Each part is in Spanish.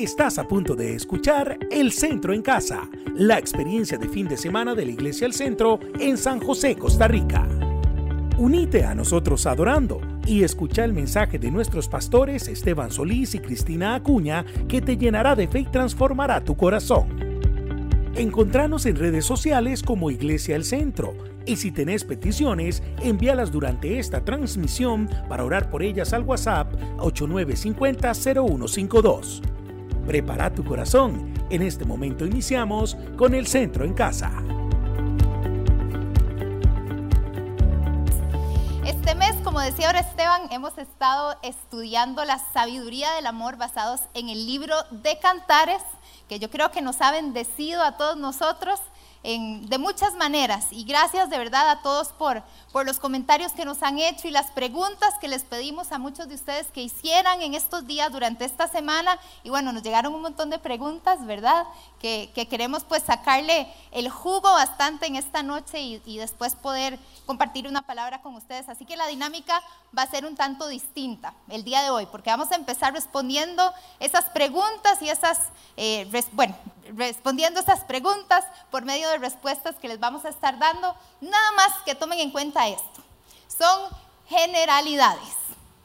Estás a punto de escuchar El Centro en Casa, la experiencia de fin de semana de la Iglesia El Centro en San José, Costa Rica. Unite a nosotros adorando y escucha el mensaje de nuestros pastores Esteban Solís y Cristina Acuña que te llenará de fe y transformará tu corazón. Encontranos en redes sociales como Iglesia El Centro y si tenés peticiones, envíalas durante esta transmisión para orar por ellas al WhatsApp 8950-0152. Prepara tu corazón. En este momento iniciamos con el Centro en Casa. Este mes, como decía ahora Esteban, hemos estado estudiando la sabiduría del amor basados en el libro de Cantares, que yo creo que nos ha bendecido a todos nosotros de muchas maneras. Y gracias de verdad a todos por, por los comentarios que nos han hecho y las preguntas que les pedimos a muchos de ustedes que hicieran en estos días durante esta semana. Y bueno, nos llegaron un montón de preguntas, ¿verdad? Que, queremos pues sacarle el jugo bastante en esta noche y, y después poder compartir una palabra con ustedes. Así que la dinámica va a ser un tanto distinta el día de hoy, porque vamos a empezar respondiendo esas preguntas y esas, eh, bueno, respondiendo esas preguntas por medio de respuestas que les vamos a estar dando. Nada más que tomen en cuenta esto. Son generalidades.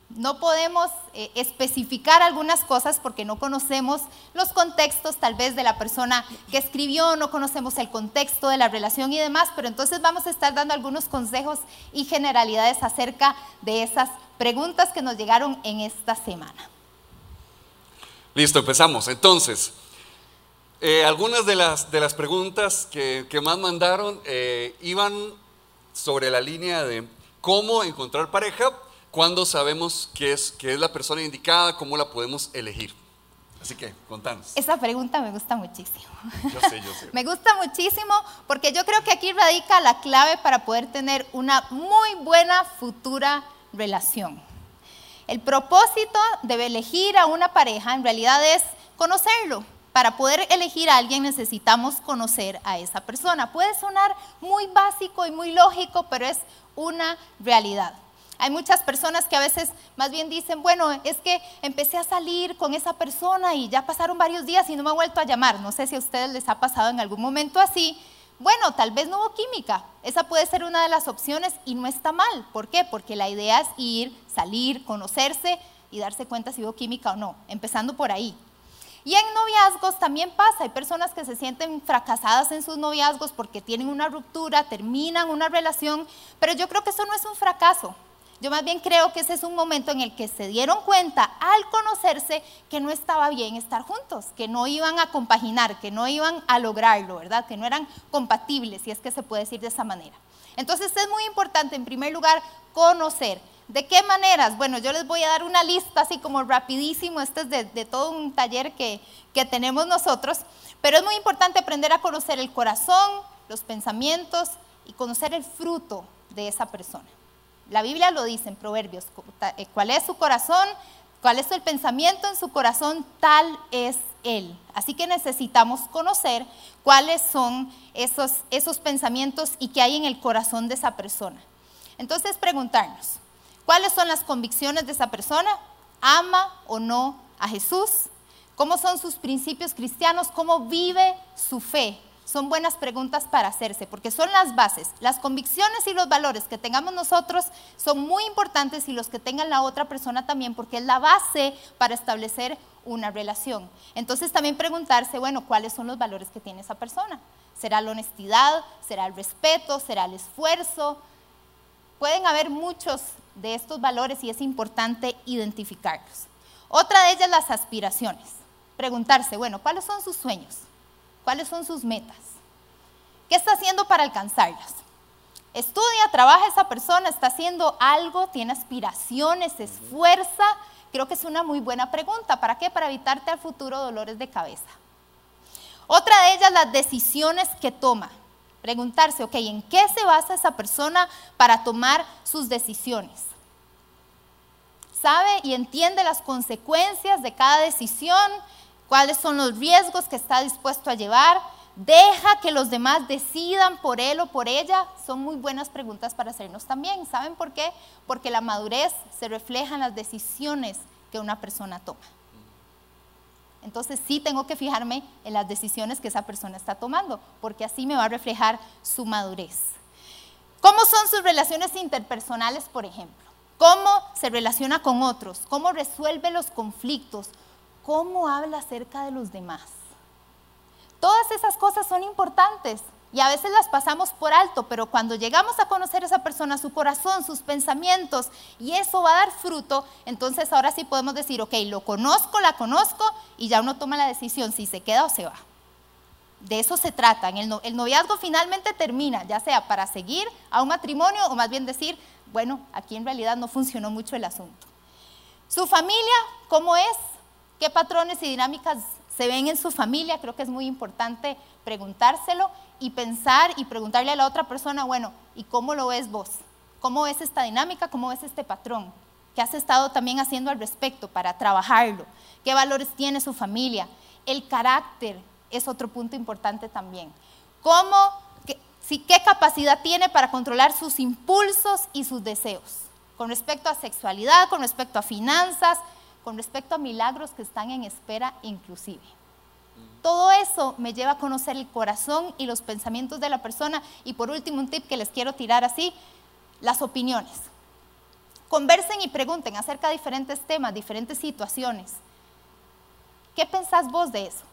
No podemos eh, especificar algunas cosas porque no conocemos los contextos tal vez de la persona que escribió, no conocemos el contexto de la relación y demás, pero entonces vamos a estar dando algunos consejos y generalidades acerca de esas preguntas que nos llegaron en esta semana. Listo, empezamos. Entonces, eh, algunas de las, de las preguntas que, más mandaron eh, iban sobre la línea de cómo encontrar pareja ¿Cuándo sabemos que es, que es la persona indicada? ¿Cómo la podemos elegir? Así que, contanos. Esa pregunta me gusta muchísimo. Yo sé, yo sé. me gusta muchísimo porque yo creo que aquí radica la clave para poder tener una muy buena futura relación. El propósito de elegir a una pareja en realidad es conocerlo. Para poder elegir a alguien necesitamos conocer a esa persona. Puede sonar muy básico y muy lógico, pero es una realidad. Hay muchas personas que a veces más bien dicen, bueno, es que empecé a salir con esa persona y ya pasaron varios días y no me ha vuelto a llamar. No sé si a ustedes les ha pasado en algún momento así. Bueno, tal vez no hubo química. Esa puede ser una de las opciones y no está mal. ¿Por qué? Porque la idea es ir, salir, conocerse y darse cuenta si hubo química o no, empezando por ahí. Y en noviazgos también pasa, hay personas que se sienten fracasadas en sus noviazgos porque tienen una ruptura, terminan una relación, pero yo creo que eso no es un fracaso, yo más bien creo que ese es un momento en el que se dieron cuenta al conocerse que no estaba bien estar juntos, que no iban a compaginar, que no iban a lograrlo, ¿verdad? Que no eran compatibles, si es que se puede decir de esa manera. Entonces es muy importante, en primer lugar, conocer. ¿De qué maneras? Bueno, yo les voy a dar una lista así como rapidísimo, este es de, todo un taller que, que tenemos nosotros, pero es muy importante aprender a conocer el corazón, los pensamientos y conocer el fruto de esa persona. La Biblia lo dice en Proverbios, eh, cuál es su corazón, cuál es el pensamiento en su corazón, tal es él. Así que necesitamos conocer cuáles son esos, esos pensamientos y qué hay en el corazón de esa persona. Entonces preguntarnos, ¿cuáles son las convicciones de esa persona? ¿Ama o no a Jesús? ¿Cómo son sus principios cristianos? ¿Cómo vive su fe? son buenas preguntas para hacerse, porque son las bases. Las convicciones y los valores que tengamos nosotros son muy importantes y los que tengan la otra persona también, porque es la base para establecer una relación. Entonces también preguntarse, bueno, ¿cuáles son los valores que tiene esa persona? ¿Será la honestidad? ¿Será el respeto? ¿Será el esfuerzo? Pueden haber muchos de estos valores y es importante identificarlos. Otra de ellas, las aspiraciones. Preguntarse, bueno, ¿cuáles son sus sueños? ¿Cuáles son sus metas? ¿Qué está haciendo para alcanzarlas? Estudia, trabaja esa persona, está haciendo algo, tiene aspiraciones, esfuerza. Creo que es una muy buena pregunta. ¿Para qué? Para evitarte al futuro dolores de cabeza. Otra de ellas, las decisiones que toma. Preguntarse, ok, ¿en qué se basa esa persona para tomar sus decisiones? ¿Sabe y entiende las consecuencias de cada decisión? cuáles son los riesgos que está dispuesto a llevar, deja que los demás decidan por él o por ella, son muy buenas preguntas para hacernos también. ¿Saben por qué? Porque la madurez se refleja en las decisiones que una persona toma. Entonces sí tengo que fijarme en las decisiones que esa persona está tomando, porque así me va a reflejar su madurez. ¿Cómo son sus relaciones interpersonales, por ejemplo? ¿Cómo se relaciona con otros? ¿Cómo resuelve los conflictos? ¿Cómo habla acerca de los demás? Todas esas cosas son importantes y a veces las pasamos por alto, pero cuando llegamos a conocer a esa persona, su corazón, sus pensamientos, y eso va a dar fruto, entonces ahora sí podemos decir, ok, lo conozco, la conozco, y ya uno toma la decisión si se queda o se va. De eso se trata. el, el noviazgo finalmente termina, ya sea para seguir a un matrimonio o más bien decir, bueno, aquí en realidad no funcionó mucho el asunto. Su familia, ¿cómo es? ¿Qué patrones y dinámicas se ven en su familia? Creo que es muy importante preguntárselo y pensar y preguntarle a la otra persona, bueno, ¿y cómo lo ves vos? ¿Cómo ves esta dinámica? ¿Cómo ves este patrón? ¿Qué has estado también haciendo al respecto para trabajarlo? ¿Qué valores tiene su familia? El carácter es otro punto importante también. ¿Cómo, qué, qué capacidad tiene para controlar sus impulsos y sus deseos? Con respecto a sexualidad, con respecto a finanzas, con respecto a milagros que están en espera inclusive. Todo eso me lleva a conocer el corazón y los pensamientos de la persona. Y por último, un tip que les quiero tirar así, las opiniones. Conversen y pregunten acerca de diferentes temas, diferentes situaciones. ¿Qué pensás vos de eso?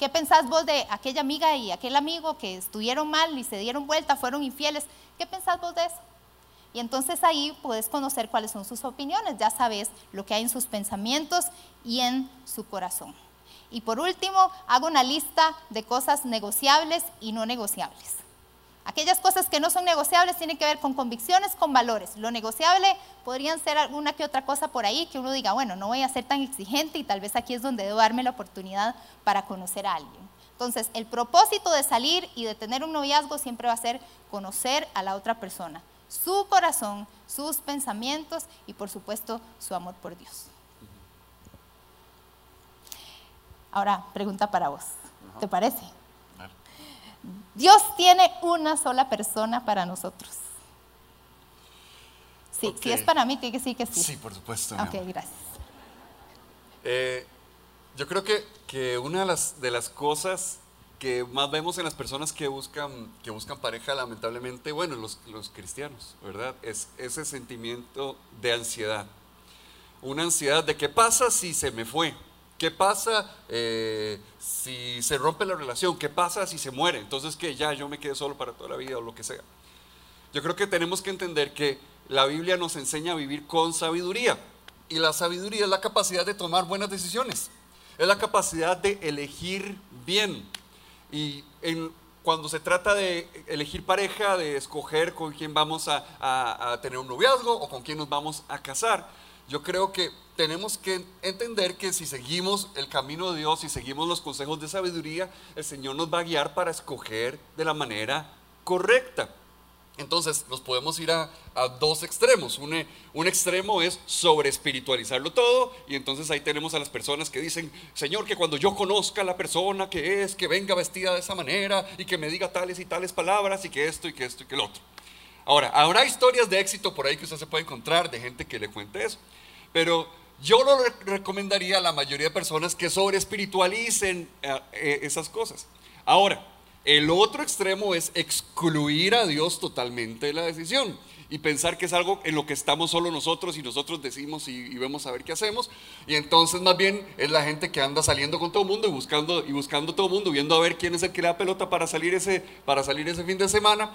¿Qué pensás vos de aquella amiga y aquel amigo que estuvieron mal y se dieron vuelta, fueron infieles? ¿Qué pensás vos de eso? Y entonces ahí puedes conocer cuáles son sus opiniones, ya sabes lo que hay en sus pensamientos y en su corazón. Y por último, hago una lista de cosas negociables y no negociables. Aquellas cosas que no son negociables tienen que ver con convicciones, con valores. Lo negociable podrían ser alguna que otra cosa por ahí que uno diga, bueno, no voy a ser tan exigente y tal vez aquí es donde debo darme la oportunidad para conocer a alguien. Entonces, el propósito de salir y de tener un noviazgo siempre va a ser conocer a la otra persona, su corazón, sus pensamientos y por supuesto su amor por Dios. Ahora, pregunta para vos. ¿Te parece? Dios tiene una sola persona para nosotros. Sí, si es para mí, tiene que sí que sí. Sí, por supuesto. Ok, gracias. Eh, yo creo que, que una de las, de las cosas que más vemos en las personas que buscan, que buscan pareja, lamentablemente, bueno, los, los cristianos, ¿verdad? Es ese sentimiento de ansiedad. Una ansiedad de qué pasa si se me fue, ¿Qué pasa eh, si se rompe la relación? ¿Qué pasa si se muere? Entonces que ya yo me quedé solo para toda la vida o lo que sea. Yo creo que tenemos que entender que la Biblia nos enseña a vivir con sabiduría. Y la sabiduría es la capacidad de tomar buenas decisiones. Es la capacidad de elegir bien. Y cuando se trata de elegir pareja, de escoger con quién vamos a, a tener un noviazgo o con quién nos vamos a casar, yo creo que tenemos que entender que si seguimos el camino de Dios, si seguimos los consejos de sabiduría, el Señor nos va a guiar para escoger de la manera correcta. Entonces nos podemos ir a, dos extremos. Un, un, extremo es sobre espiritualizarlo todo y entonces ahí tenemos a las personas que dicen, Señor, que cuando yo conozca a la persona que es, que venga vestida de esa manera y que me diga tales y tales palabras y que esto y que esto y que el otro. Ahora, habrá historias de éxito por ahí que usted se puede encontrar de gente que le cuente eso. Pero yo lo recomendaría a la mayoría de personas que sobre espiritualicen eh, eh, esas cosas. Ahora, el otro extremo es excluir a Dios totalmente de la decisión y pensar que es algo en lo que estamos solo nosotros y nosotros decimos y, vemos a ver qué hacemos. Y entonces más bien es la gente que anda saliendo con todo el mundo y buscando y buscando todo el mundo, viendo a ver quién es el que le da pelota para salir ese, para salir ese fin de semana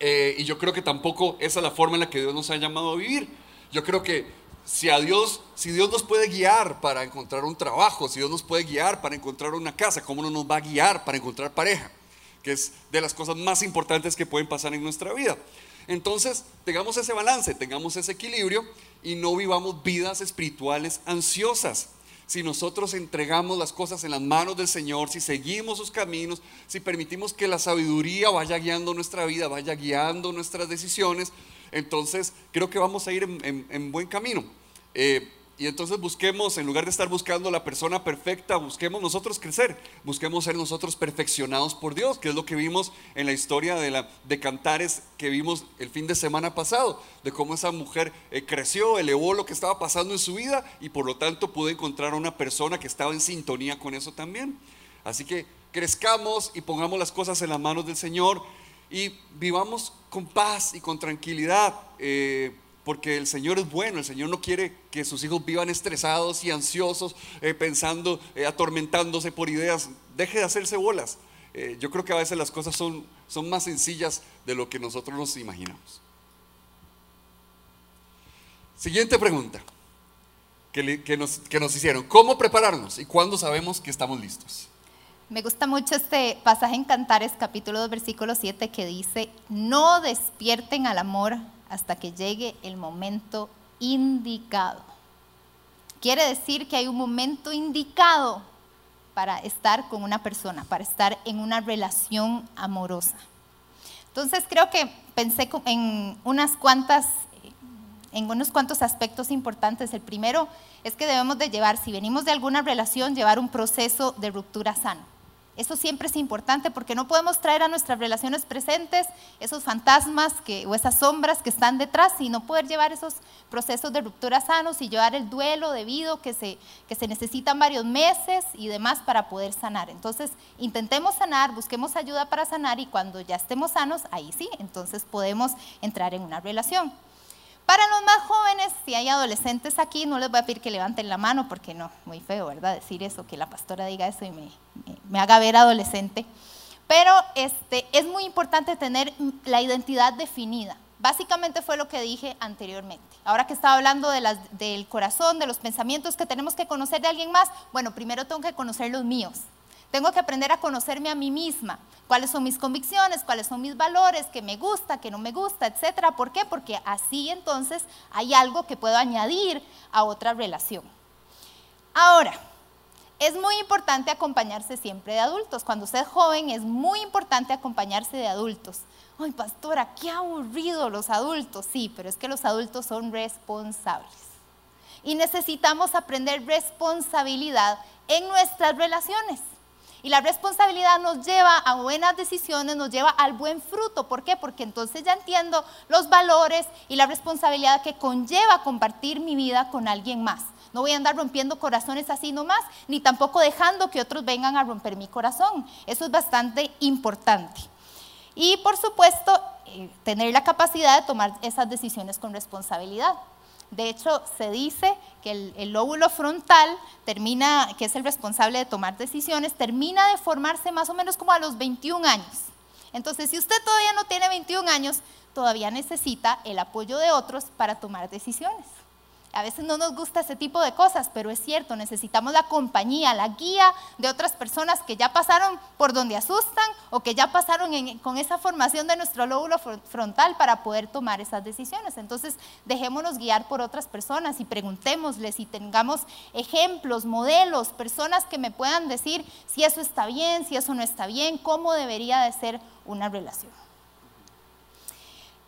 eh, y yo creo que tampoco esa es la forma en la que Dios nos ha llamado a vivir. Yo creo que si a Dios, si Dios nos puede guiar para encontrar un trabajo, si Dios nos puede guiar para encontrar una casa, ¿cómo no nos va a guiar para encontrar pareja? Que es de las cosas más importantes que pueden pasar en nuestra vida. Entonces, tengamos ese balance, tengamos ese equilibrio y no vivamos vidas espirituales ansiosas si nosotros entregamos las cosas en las manos del Señor, si seguimos sus caminos, si permitimos que la sabiduría vaya guiando nuestra vida, vaya guiando nuestras decisiones, entonces creo que vamos a ir en, buen camino. Eh, y entonces busquemos, en lugar de estar buscando la persona perfecta, busquemos nosotros crecer, busquemos ser nosotros perfeccionados por Dios, que es lo que vimos en la historia de, la, de Cantares que vimos el fin de semana pasado, de cómo esa mujer eh, creció, elevó lo que estaba pasando en su vida y por lo tanto pudo encontrar a una persona que estaba en sintonía con eso también. Así que crezcamos y pongamos las cosas en las manos del Señor y vivamos con paz y con tranquilidad. Eh, porque el Señor es bueno, el Señor no quiere que sus hijos vivan estresados y ansiosos, eh, pensando, eh, atormentándose por ideas. Deje de hacerse bolas. Eh, yo creo que a veces las cosas son, son más sencillas de lo que nosotros nos imaginamos. Siguiente pregunta que, nos, que nos hicieron. ¿Cómo prepararnos y cuándo sabemos que estamos listos? Me gusta mucho este pasaje en Cantares, capítulo 2, versículo 7, que dice, no despierten al amor hasta que llegue el momento indicado. Quiere decir que hay un momento indicado para estar con una persona, para estar en una relación amorosa. Entonces creo que pensé en unas cuantas en unos cuantos aspectos importantes. El primero es que debemos de llevar, si venimos de alguna relación, llevar un proceso de ruptura sano. Eso siempre es importante porque no podemos traer a nuestras relaciones presentes esos fantasmas o esas sombras que están detrás, sino poder llevar esos procesos de ruptura sanos y llevar el duelo debido que se, que se necesitan varios meses y demás para poder sanar. Entonces, intentemos sanar, busquemos ayuda para sanar y cuando ya estemos sanos, ahí sí, entonces podemos entrar en una relación. Para los más jóvenes, si hay adolescentes aquí, no les voy a pedir que levanten la mano porque no, muy feo, ¿verdad? Decir eso, que la pastora diga eso y me, haga ver adolescente. Pero este, es muy importante tener la identidad definida. Básicamente fue lo que dije anteriormente. Ahora que estaba hablando del corazón, de los pensamientos que tenemos que conocer de alguien más, bueno, primero tengo que conocer los míos. Tengo que aprender a conocerme a mí misma, cuáles son mis convicciones, cuáles son mis valores, qué me gusta, qué no me gusta, etcétera. ¿Por qué? Porque así entonces hay algo que puedo añadir a otra relación. Ahora, es muy importante acompañarse siempre de adultos. Cuando usted es joven es muy importante acompañarse de adultos. Ay, pastora, qué aburrido los adultos. Sí, pero es que los adultos son responsables. Y necesitamos aprender responsabilidad en nuestras relaciones. Y la responsabilidad nos lleva a buenas decisiones, nos lleva al buen fruto. ¿Por qué? Porque entonces ya entiendo los valores y la responsabilidad que conlleva compartir mi vida con alguien más. No voy a andar rompiendo corazones así nomás, ni tampoco dejando que otros vengan a romper mi corazón. Eso es bastante importante. Y por supuesto, eh, tener la capacidad de tomar esas decisiones con responsabilidad. De hecho, se dice que el, lóbulo frontal termina, que es el responsable de tomar decisiones, termina de formarse más o menos como a los 21 años. Entonces, si usted todavía no tiene 21 años, todavía necesita el apoyo de otros para tomar decisiones. A veces no nos gusta ese tipo de cosas, pero es cierto, necesitamos la compañía, la guía de otras personas que ya pasaron por donde asustan o que ya pasaron con esa formación de nuestro lóbulo frontal para poder tomar esas decisiones. Entonces, dejémonos guiar por otras personas y preguntémosles y tengamos ejemplos, modelos, personas que me puedan decir si eso está bien, si eso no está bien, cómo debería de ser una relación.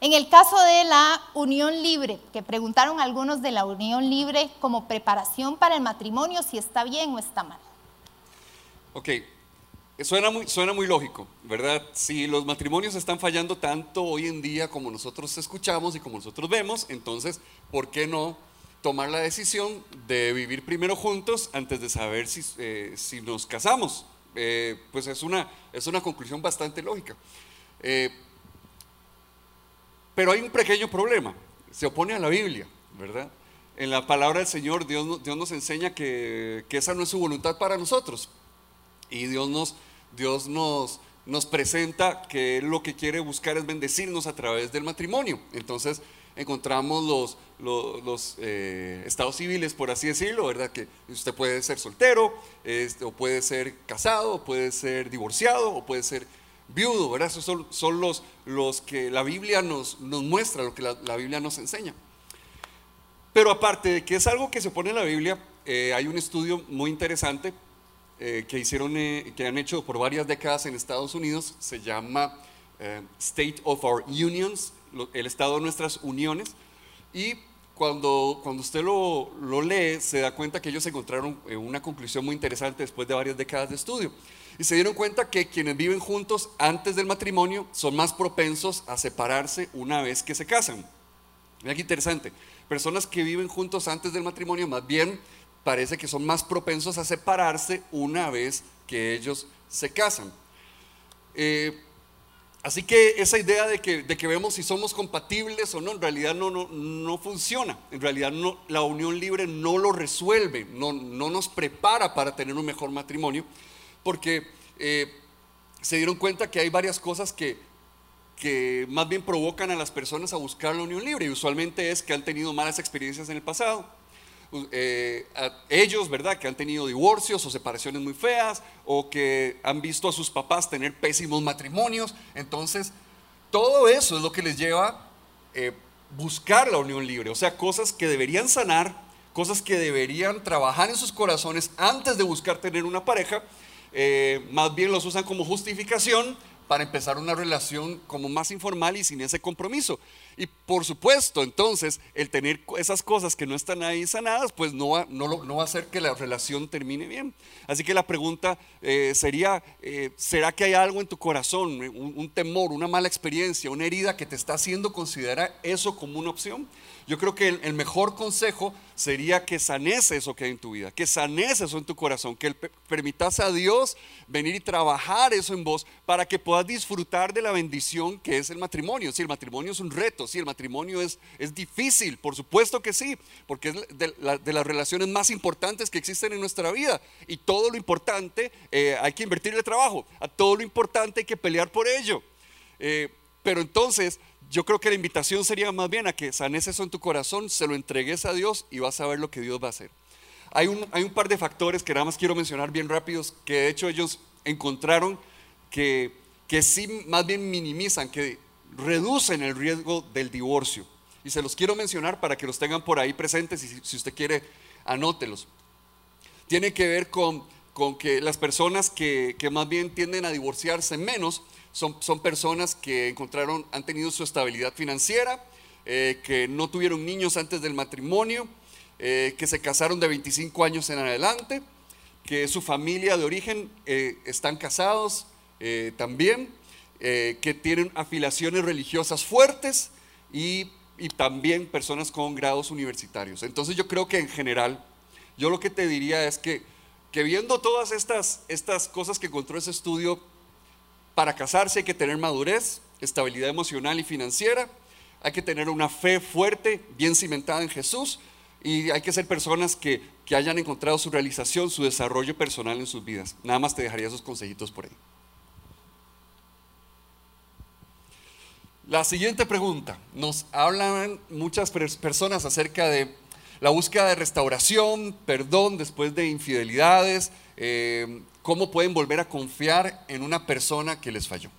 En el caso de la unión libre, que preguntaron algunos de la unión libre como preparación para el matrimonio, si está bien o está mal. Ok, suena muy, suena muy lógico, ¿verdad? Si los matrimonios están fallando tanto hoy en día como nosotros escuchamos y como nosotros vemos, entonces, ¿por qué no tomar la decisión de vivir primero juntos antes de saber si, eh, si nos casamos? Eh, pues es una, es una conclusión bastante lógica. Eh, pero hay un pequeño problema, se opone a la Biblia, ¿verdad? En la palabra del Señor Dios, Dios nos enseña que, esa no es su voluntad para nosotros. Y Dios nos, Dios nos, nos presenta que lo que quiere buscar es bendecirnos a través del matrimonio. Entonces encontramos los, los, eh, estados civiles, por así decirlo, ¿verdad? Que usted puede ser soltero, este, o puede ser casado, o puede ser divorciado, o puede ser viudo, ¿verdad? Esos son, los, los, que la Biblia nos, nos muestra, lo que la, Biblia nos enseña. Pero aparte de que es algo que se pone en la Biblia, eh, hay un estudio muy interesante eh, que, hicieron, eh, que han hecho por varias décadas en Estados Unidos, se llama State of Our Unions, el estado de nuestras uniones, y cuando, cuando usted lo, lo lee, se da cuenta que ellos encontraron una conclusión muy interesante después de varias décadas de estudio. Y se dieron cuenta que quienes viven juntos antes del matrimonio son más propensos a separarse una vez que se casan. Mira qué interesante. Personas que viven juntos antes del matrimonio más bien parece que son más propensos a separarse una vez que ellos se casan. Eh, así que esa idea de que, de que, vemos si somos compatibles o no, en realidad no, no, no funciona. En realidad la unión libre no lo resuelve, no, no nos prepara para tener un mejor matrimonio porque eh, se dieron cuenta que hay varias cosas que, que más bien provocan a las personas a buscar la unión libre y usualmente es que han tenido malas experiencias en el pasado. Eh, ellos, ¿verdad? Que han tenido divorcios o separaciones muy feas o que han visto a sus papás tener pésimos matrimonios. Entonces, todo eso es lo que les lleva eh, buscar la unión libre. O sea, cosas que deberían sanar, cosas que deberían trabajar en sus corazones antes de buscar tener una pareja eh, más bien los usan como justificación para empezar una relación como más informal y sin ese compromiso. Y por supuesto, entonces, el tener esas cosas que no están ahí sanadas, pues no va, no, no va a hacer que la relación termine bien. Así que la pregunta eh, sería, eh, ¿será que hay algo en tu corazón, un, temor, una mala experiencia, una herida que te está haciendo considerar eso como una opción? Yo creo que el, mejor consejo sería que sanes eso que hay en tu vida, que sanes eso en tu corazón, que permitas a Dios venir y trabajar eso en vos para que puedas disfrutar de la bendición que es el matrimonio. Si el matrimonio es un reto, si el matrimonio es, es difícil, por supuesto que sí, porque es de, las relaciones más importantes que existen en nuestra vida. Y todo lo importante eh, hay que invertirle trabajo, a todo lo importante hay que pelear por ello. Eh, pero entonces yo creo que la invitación sería más bien a que sanes eso en tu corazón, se lo entregues a Dios y vas a ver lo que Dios va a hacer. Hay un, hay un par de factores que nada más quiero mencionar bien rápidos, que de hecho ellos encontraron que, que sí más bien minimizan, que reducen el riesgo del divorcio. Y se los quiero mencionar para que los tengan por ahí presentes y si, usted quiere, anótelos. Tiene que ver con, con que las personas que, que más bien tienden a divorciarse menos, son, personas que encontraron, han tenido su estabilidad financiera, eh, que no tuvieron niños antes del matrimonio, eh, que se casaron de 25 años en adelante, que su familia de origen eh, están casados también, que tienen afiliaciones religiosas fuertes y, y, también personas con grados universitarios. Entonces yo creo que en general, yo lo que te diría es que, que viendo todas estas, estas cosas que encontró ese estudio, para casarse hay que tener madurez, estabilidad emocional y financiera, hay que tener una fe fuerte, bien cimentada en Jesús y hay que ser personas que, hayan encontrado su realización, su desarrollo personal en sus vidas. Nada más te dejaría esos consejitos por ahí. La siguiente pregunta. Nos hablan muchas personas acerca de la búsqueda de restauración, perdón después de infidelidades, eh, ¿Cómo pueden volver a confiar en una persona que les falló?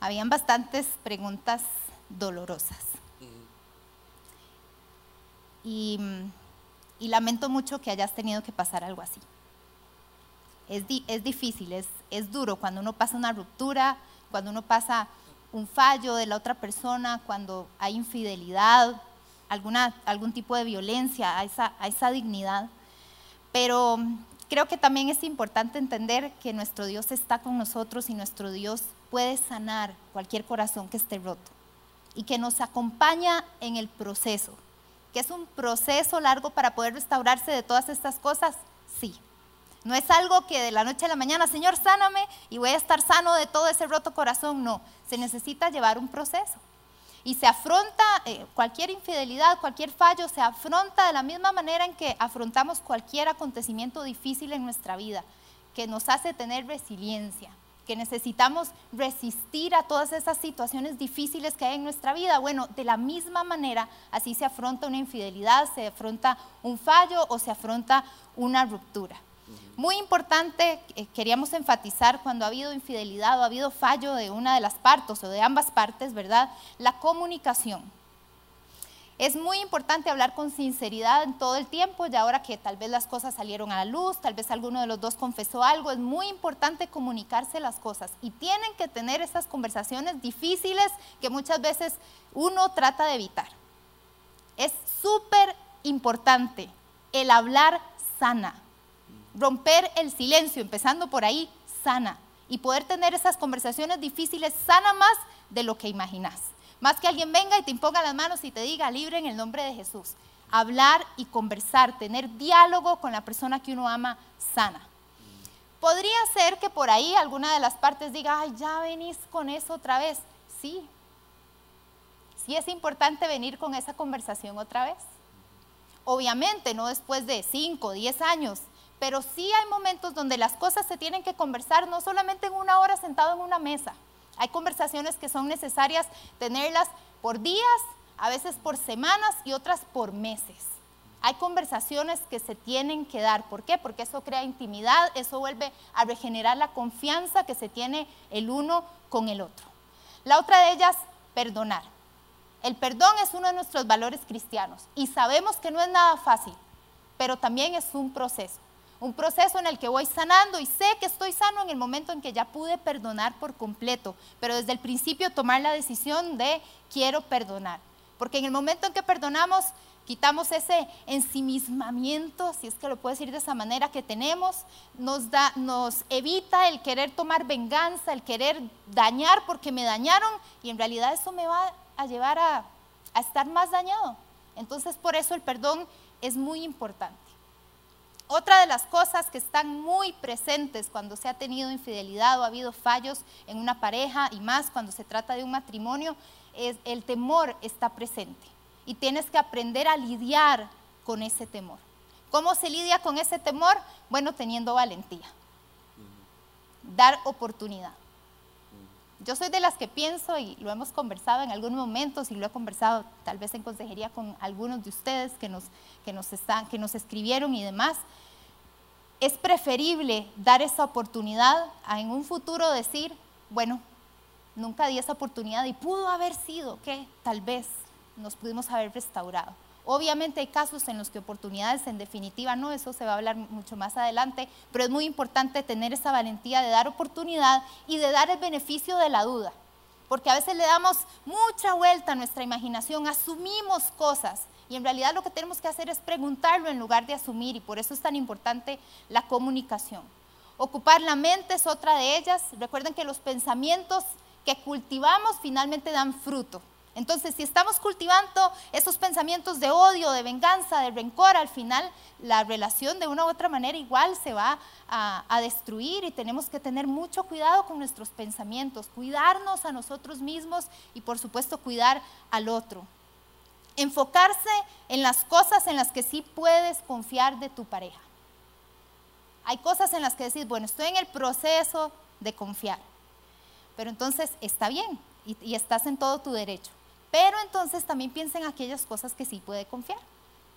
Habían bastantes preguntas dolorosas. Y, lamento mucho que hayas tenido que pasar algo así. Es, es difícil, es, es duro cuando uno pasa una ruptura, cuando uno pasa un fallo de la otra persona, cuando hay infidelidad, alguna, algún tipo de violencia a esa, a esa dignidad. Pero Creo que también es importante entender que nuestro Dios está con nosotros y nuestro Dios puede sanar cualquier corazón que esté roto y que nos acompaña en el proceso. ¿Que es un proceso largo para poder restaurarse de todas estas cosas? Sí. No es algo que de la noche a la mañana, Señor, sáname y voy a estar sano de todo ese roto corazón. No, se necesita llevar un proceso y se afronta eh, cualquier infidelidad, cualquier fallo, se afronta de la misma manera en que afrontamos cualquier acontecimiento difícil en nuestra vida, que nos hace tener resiliencia, que necesitamos resistir a todas esas situaciones difíciles que hay en nuestra vida. Bueno, de la misma manera, así se afronta una infidelidad, se afronta un fallo o se afronta una ruptura. Muy importante, eh, queríamos enfatizar cuando ha habido infidelidad o ha habido fallo de una de las partes o de ambas partes, ¿verdad? La comunicación. Es muy importante hablar con sinceridad en todo el tiempo, y ahora que tal vez las cosas salieron a la luz, tal vez alguno de los dos confesó algo, es muy importante comunicarse las cosas y tienen que tener esas conversaciones difíciles que muchas veces uno trata de evitar. Es súper importante, el hablar sana. Romper el silencio, empezando por ahí, sana. Y poder tener esas conversaciones difíciles sana más de lo que imaginas. Más que alguien venga y te imponga las manos y te diga libre en el nombre de Jesús. Hablar y conversar, tener diálogo con la persona que uno ama sana. Podría ser que por ahí alguna de las partes diga, ay, ya venís con eso otra vez. Sí, sí es importante venir con esa conversación otra vez. Obviamente, no después de 5, 10 años, pero sí hay momentos donde las cosas se tienen que conversar no solamente en una hora sentado en una mesa. Hay conversaciones que son necesarias tenerlas por días, a veces por semanas y otras por meses. Hay conversaciones que se tienen que dar. ¿Por qué? Porque eso crea intimidad, eso vuelve a regenerar la confianza que se tiene el uno con el otro. La otra de ellas, perdonar. El perdón es uno de nuestros valores cristianos y sabemos que no es nada fácil, pero también es un proceso. Un proceso en el que voy sanando y sé que estoy sano en el momento en que ya pude perdonar por completo, pero desde el principio tomar la decisión de quiero perdonar. Porque en el momento en que perdonamos, quitamos ese ensimismamiento, si es que lo puedo decir de esa manera, que tenemos, nos, da, nos evita el querer tomar venganza, el querer dañar porque me dañaron y en realidad eso me va a llevar a, a estar más dañado. Entonces por eso el perdón es muy importante. Otra de las cosas que están muy presentes cuando se ha tenido infidelidad o ha habido fallos en una pareja y más cuando se trata de un matrimonio es el temor está presente y tienes que aprender a lidiar con ese temor. ¿Cómo se lidia con ese temor? Bueno, teniendo valentía. Dar oportunidad. Yo soy de las que pienso, y lo hemos conversado en algunos momentos, y lo he conversado tal vez en consejería con algunos de ustedes que nos, que nos, están, que nos escribieron y demás, es preferible dar esa oportunidad a en un futuro decir, bueno, nunca di esa oportunidad y pudo haber sido que tal vez nos pudimos haber restaurado. Obviamente hay casos en los que oportunidades en definitiva no, eso se va a hablar mucho más adelante, pero es muy importante tener esa valentía de dar oportunidad y de dar el beneficio de la duda, porque a veces le damos mucha vuelta a nuestra imaginación, asumimos cosas y en realidad lo que tenemos que hacer es preguntarlo en lugar de asumir y por eso es tan importante la comunicación. Ocupar la mente es otra de ellas. Recuerden que los pensamientos que cultivamos finalmente dan fruto. Entonces, si estamos cultivando esos pensamientos de odio, de venganza, de rencor, al final la relación de una u otra manera igual se va a, destruir y tenemos que tener mucho cuidado con nuestros pensamientos, cuidarnos a nosotros mismos y por supuesto cuidar al otro. Enfocarse en las cosas en las que sí puedes confiar de tu pareja. Hay cosas en las que decís, bueno, estoy en el proceso de confiar, pero entonces está bien y estás en todo tu derecho. Pero entonces también piensa en aquellas cosas que sí puede confiar.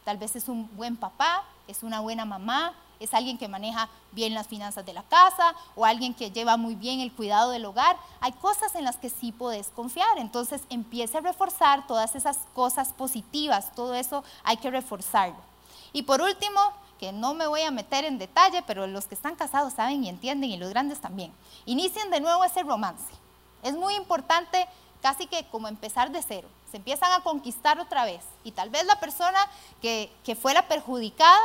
Tal vez es un buen papá, es una buena mamá, es alguien que maneja bien las finanzas de la casa o alguien que lleva muy bien el cuidado del hogar. Hay cosas en las que sí puedes confiar. Entonces empiece a reforzar todas esas cosas positivas. Todo eso hay que reforzarlo. Y por último, que no me voy a meter en detalle, pero los que están casados saben y entienden y los grandes también. Inicien de nuevo ese romance. Es muy importante casi que como empezar de cero. Se empiezan a conquistar otra vez. Y tal vez la persona que, que fue la perjudicada,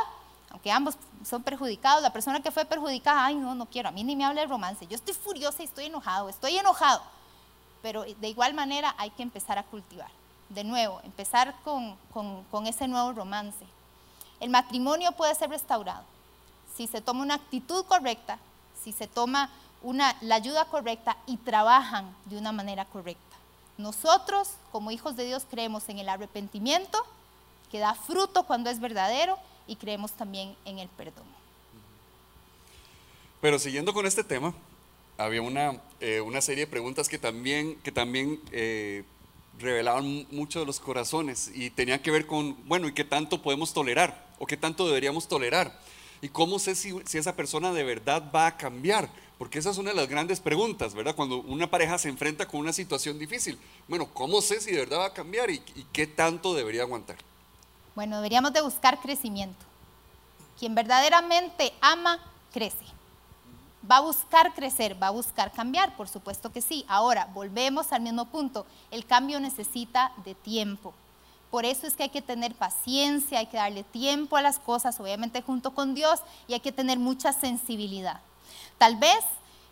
aunque ambos son perjudicados, la persona que fue perjudicada, ay, no, no quiero, a mí ni me habla de romance. Yo estoy furiosa y estoy enojado, estoy enojado. Pero de igual manera hay que empezar a cultivar. De nuevo, empezar con, con, con ese nuevo romance. El matrimonio puede ser restaurado si se toma una actitud correcta, si se toma una, la ayuda correcta y trabajan de una manera correcta. Nosotros, como hijos de Dios, creemos en el arrepentimiento, que da fruto cuando es verdadero, y creemos también en el perdón. Pero siguiendo con este tema, había una, eh, una serie de preguntas que también, que también eh, revelaban mucho de los corazones y tenían que ver con, bueno, ¿y qué tanto podemos tolerar? ¿O qué tanto deberíamos tolerar? ¿Y cómo sé si, si esa persona de verdad va a cambiar? Porque esa es una de las grandes preguntas, ¿verdad? Cuando una pareja se enfrenta con una situación difícil. Bueno, ¿cómo sé si de verdad va a cambiar y, qué tanto debería aguantar? Bueno, deberíamos de buscar crecimiento. Quien verdaderamente ama, crece. Va a buscar crecer, va a buscar cambiar, por supuesto que sí. Ahora, volvemos al mismo punto. El cambio necesita de tiempo. Por eso es que hay que tener paciencia, hay que darle tiempo a las cosas, obviamente junto con Dios, y hay que tener mucha sensibilidad. Tal vez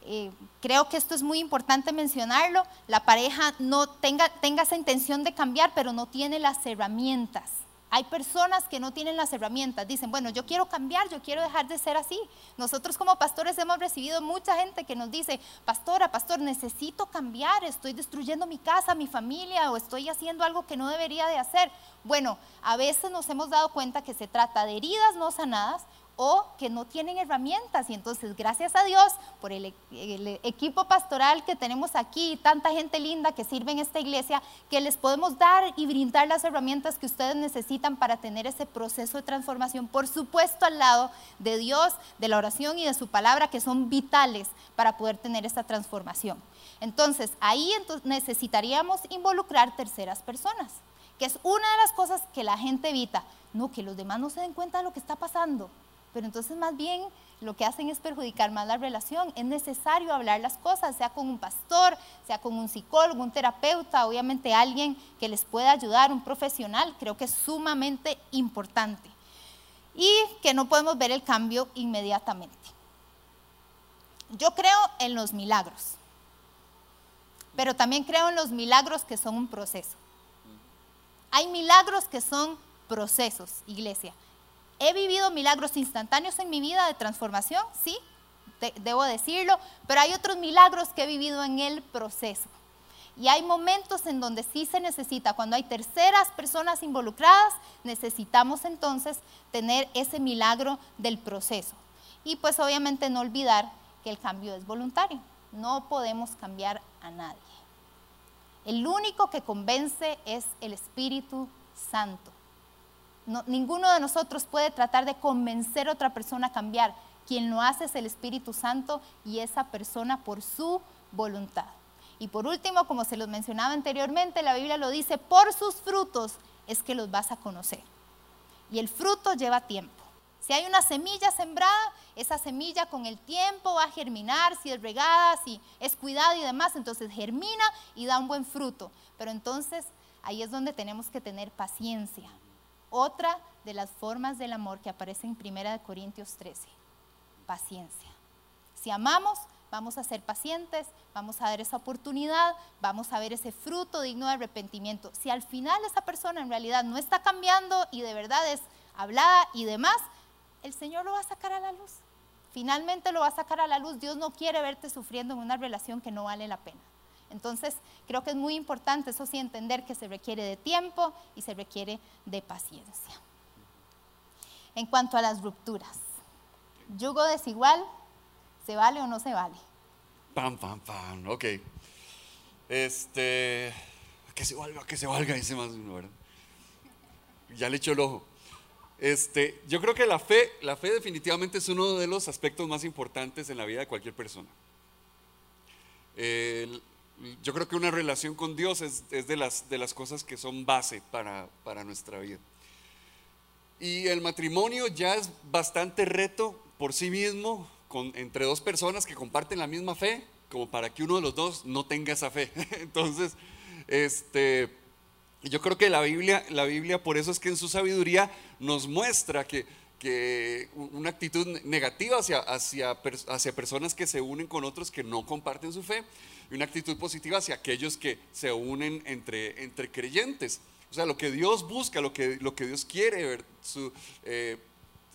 eh, creo que esto es muy importante mencionarlo, la pareja no tenga, tenga esa intención de cambiar, pero no tiene las herramientas. Hay personas que no tienen las herramientas, dicen, bueno, yo quiero cambiar, yo quiero dejar de ser así. Nosotros como pastores hemos recibido mucha gente que nos dice, pastora, pastor, necesito cambiar, estoy destruyendo mi casa, mi familia, o estoy haciendo algo que no debería de hacer. Bueno, a veces nos hemos dado cuenta que se trata de heridas no sanadas o que no tienen herramientas. Y entonces, gracias a Dios por el, equipo pastoral que tenemos aquí, tanta gente linda que sirve en esta iglesia, que les podemos dar y brindar las herramientas que ustedes necesitan para tener ese proceso de transformación. Por supuesto, al lado de Dios, de la oración y de su palabra, que son vitales para poder tener esta transformación. Entonces, ahí necesitaríamos involucrar terceras personas, que es una de las cosas que la gente evita. No, que los demás no se den cuenta de lo que está pasando pero entonces más bien lo que hacen es perjudicar más la relación. Es necesario hablar las cosas, sea con un pastor, sea con un psicólogo, un terapeuta, obviamente alguien que les pueda ayudar, un profesional, creo que es sumamente importante. Y que no podemos ver el cambio inmediatamente. Yo creo en los milagros, pero también creo en los milagros que son un proceso. Hay milagros que son procesos, iglesia. He vivido milagros instantáneos en mi vida de transformación, sí, debo decirlo, pero hay otros milagros que he vivido en el proceso. Y hay momentos en donde sí se necesita, cuando hay terceras personas involucradas, necesitamos entonces tener ese milagro del proceso. Y pues obviamente no olvidar que el cambio es voluntario. No podemos cambiar a nadie. El único que convence es el Espíritu Santo ninguno de nosotros puede tratar de convencer a otra persona a cambiar. Quien lo hace es el Espíritu Santo y esa persona por su voluntad. Y por último, como se los mencionaba anteriormente, la Biblia lo dice, por sus frutos es que los vas a conocer. Y el fruto lleva tiempo. Si hay una semilla sembrada, esa semilla con el tiempo va a germinar, si es regada, si es cuidada y demás, entonces germina y da un buen fruto. Pero entonces ahí es donde tenemos que tener paciencia, otra de las formas del amor que aparece en 1 Corintios 13, paciencia. Si amamos, vamos a ser pacientes, vamos a dar esa oportunidad, vamos a ver ese fruto digno de arrepentimiento. Si al final esa persona en realidad no está cambiando y de verdad es hablada y demás, el Señor lo va a sacar a la luz. Finalmente lo va a sacar a la luz. Dios no quiere verte sufriendo en una relación que no vale la pena. Entonces, creo que es muy importante, eso sí, entender que se requiere de tiempo y se requiere de paciencia. En cuanto a las rupturas, yugo desigual, ¿se vale o no se vale? Pam, pam, pam, ok. Este, que se valga, que se valga, dice más uno, ¿verdad? Ya le echo el ojo. Este, yo creo que la fe, la fe definitivamente es uno de los aspectos más importantes en la vida de cualquier persona. Yo creo que una relación con Dios es, de, las, de las cosas que son base para, para nuestra vida. Y el matrimonio ya es bastante reto por sí mismo, con, entre dos personas que comparten la misma fe, como para que uno de los dos no tenga esa fe. Entonces, este, yo creo que la Biblia, la Biblia por eso es que en su sabiduría nos muestra que, que una actitud negativa hacia, hacia, hacia personas que se unen con otros que no comparten su fe y una actitud positiva hacia aquellos que se unen entre, entre creyentes. O sea, lo que Dios busca, lo que, lo que Dios quiere, ver, su, eh,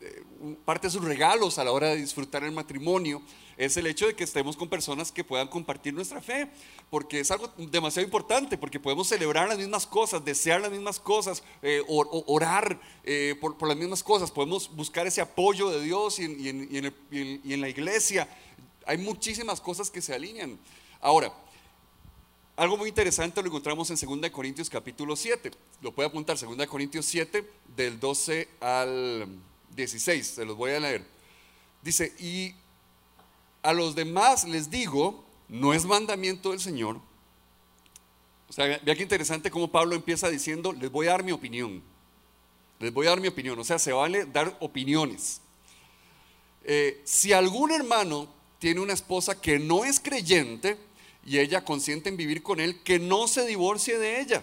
eh, parte de sus regalos a la hora de disfrutar el matrimonio es el hecho de que estemos con personas que puedan compartir nuestra fe, porque es algo demasiado importante, porque podemos celebrar las mismas cosas, desear las mismas cosas, eh, orar por, las mismas cosas, podemos buscar ese apoyo de Dios y en, y en la iglesia. Hay muchísimas cosas que se alinean. Ahora, algo muy interesante lo encontramos en 2 Corintios capítulo 7. Lo puede apuntar, 2 Corintios 7, del 12 al 16. Se los voy a leer. Dice, y a los demás les digo, no es mandamiento del Señor. O sea, vea qué interesante cómo Pablo empieza diciendo, les voy a dar mi opinión. Les voy a dar mi opinión. O sea, se vale dar opiniones. Eh, si algún hermano tiene una esposa que no es creyente, y ella consiente en vivir con él, que no se divorcie de ella.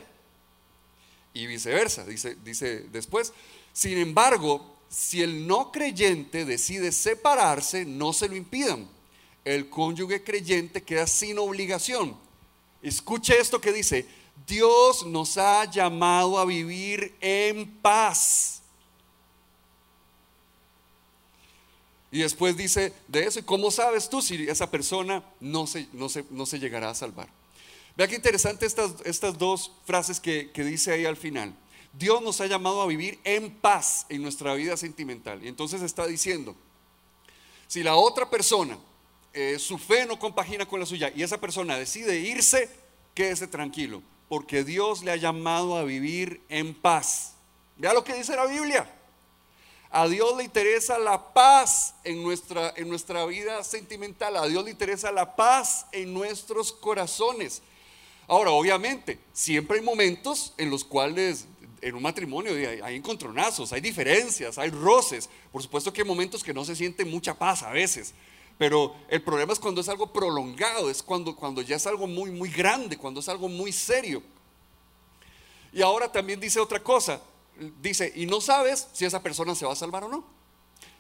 y viceversa, dice, dice después. Sin embargo, si el no creyente decide separarse, no se lo impidan. El cónyuge creyente queda sin obligación. Escuche esto que dice, Dios nos ha llamado a vivir en paz. Y después dice de eso, ¿y cómo sabes tú si esa persona no se, no no se llegará a salvar? Vea qué interesante estas, estas dos frases que, dice ahí al final. Dios nos ha llamado a vivir en paz en nuestra vida sentimental. Y entonces está diciendo, si la otra persona, eh, su fe no compagina con la suya y esa persona decide irse, quédese tranquilo, porque Dios le ha llamado a vivir en paz. Vea lo que dice la Biblia. A Dios le interesa la paz en nuestra, en nuestra vida sentimental. A Dios le interesa la paz en nuestros corazones. Ahora, obviamente, siempre hay momentos en los cuales en un matrimonio hay, encontronazos, hay diferencias, hay roces. Por supuesto que hay momentos que no se siente mucha paz a veces. Pero el problema es cuando es algo prolongado, es cuando, cuando ya es algo muy, muy grande, cuando es algo muy serio. Y ahora también dice otra cosa, dice, y no sabes si esa persona se va a salvar o no.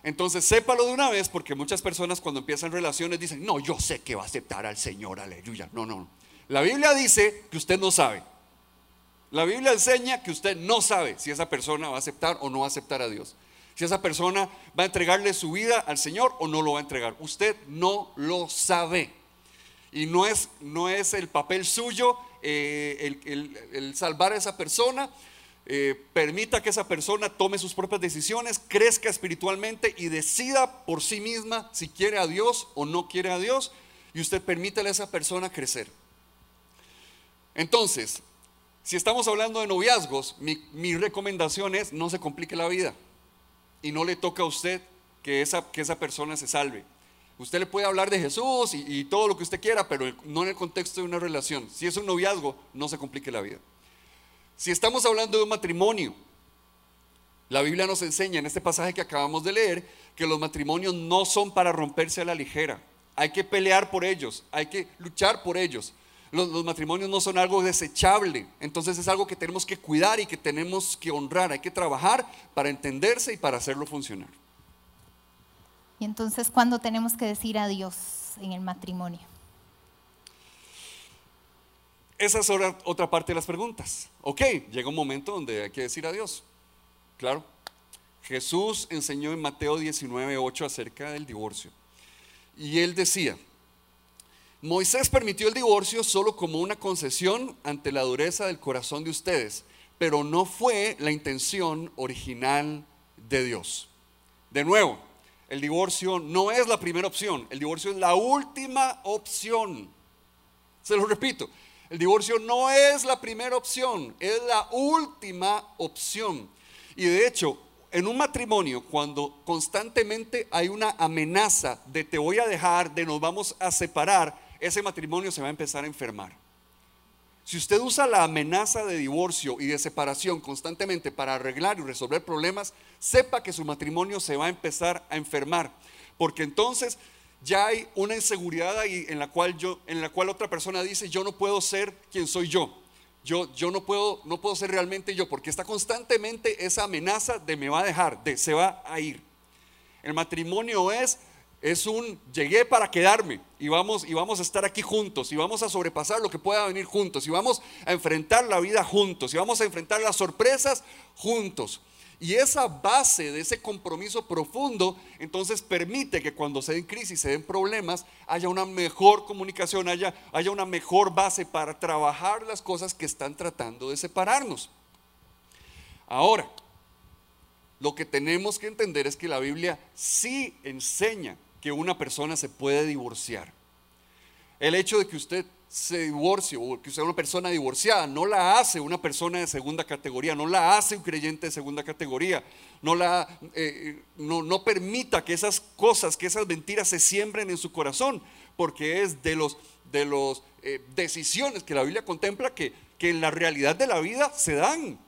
Entonces, sépalo de una vez, porque muchas personas cuando empiezan relaciones dicen, no, yo sé que va a aceptar al Señor, aleluya. No, no, no. La Biblia dice que usted no sabe. La Biblia enseña que usted no sabe si esa persona va a aceptar o no va a aceptar a Dios. Si esa persona va a entregarle su vida al Señor o no lo va a entregar. Usted no lo sabe. Y no es, no es el papel suyo eh, el, salvar a esa persona. Eh, permita que esa persona tome sus propias decisiones, crezca espiritualmente y decida por sí misma si quiere a Dios o no quiere a Dios. Y usted permítale a esa persona crecer. Entonces, si estamos hablando de noviazgos, mi, recomendación es no se complique la vida y no le toca a usted que esa, que esa persona se salve. Usted le puede hablar de Jesús y, y, todo lo que usted quiera, pero no en el contexto de una relación. Si es un noviazgo, no se complique la vida. Si estamos hablando de un matrimonio, la Biblia nos enseña en este pasaje que acabamos de leer que los matrimonios no son para romperse a la ligera. Hay que pelear por ellos, hay que luchar por ellos. Los, matrimonios no son algo desechable, entonces es algo que tenemos que cuidar y que tenemos que honrar, hay que trabajar para entenderse y para hacerlo funcionar. Y entonces, ¿cuándo tenemos que decir adiós en el matrimonio? Esa es otra, parte de las preguntas. Ok, llega un momento donde hay que decir adiós. Claro. Jesús enseñó en Mateo 19, 8 acerca del divorcio. Y él decía, Moisés permitió el divorcio solo como una concesión ante la dureza del corazón de ustedes, pero no fue la intención original de Dios. De nuevo, el divorcio no es la primera opción, el divorcio es la última opción. Se lo repito, el divorcio no es la primera opción, es la última opción. Y de hecho, en un matrimonio, cuando constantemente hay una amenaza de te voy a dejar, de nos vamos a separar, ese matrimonio se va a empezar a enfermar. Si usted usa la amenaza de divorcio y de separación constantemente para arreglar y resolver problemas, sepa que su matrimonio se va a empezar a enfermar, porque entonces ya hay una inseguridad ahí en la cual yo en la cual otra persona dice, "Yo no puedo ser quien soy yo." Yo, yo no, puedo, no puedo ser realmente yo, porque está constantemente esa amenaza de me va a dejar, de se va a ir. El matrimonio es es un llegué para quedarme y vamos y vamos a estar aquí juntos y vamos a sobrepasar lo que pueda venir juntos y vamos a enfrentar la vida juntos y vamos a enfrentar las sorpresas juntos. Y esa base de ese compromiso profundo, entonces permite que cuando se den crisis, se den problemas, haya una mejor comunicación, haya, haya una mejor base para trabajar las cosas que están tratando de separarnos. Ahora, lo que tenemos que entender es que la Biblia sí enseña que una persona se puede divorciar. El hecho de que usted se divorcie o que usted una persona divorciada no la hace una persona de segunda categoría, no la hace un creyente de segunda categoría, no, la, eh, no, no permita que esas cosas, que esas mentiras se siembren en su corazón, porque es de los de las eh, decisiones que la Biblia contempla que, que en la realidad de la vida se dan.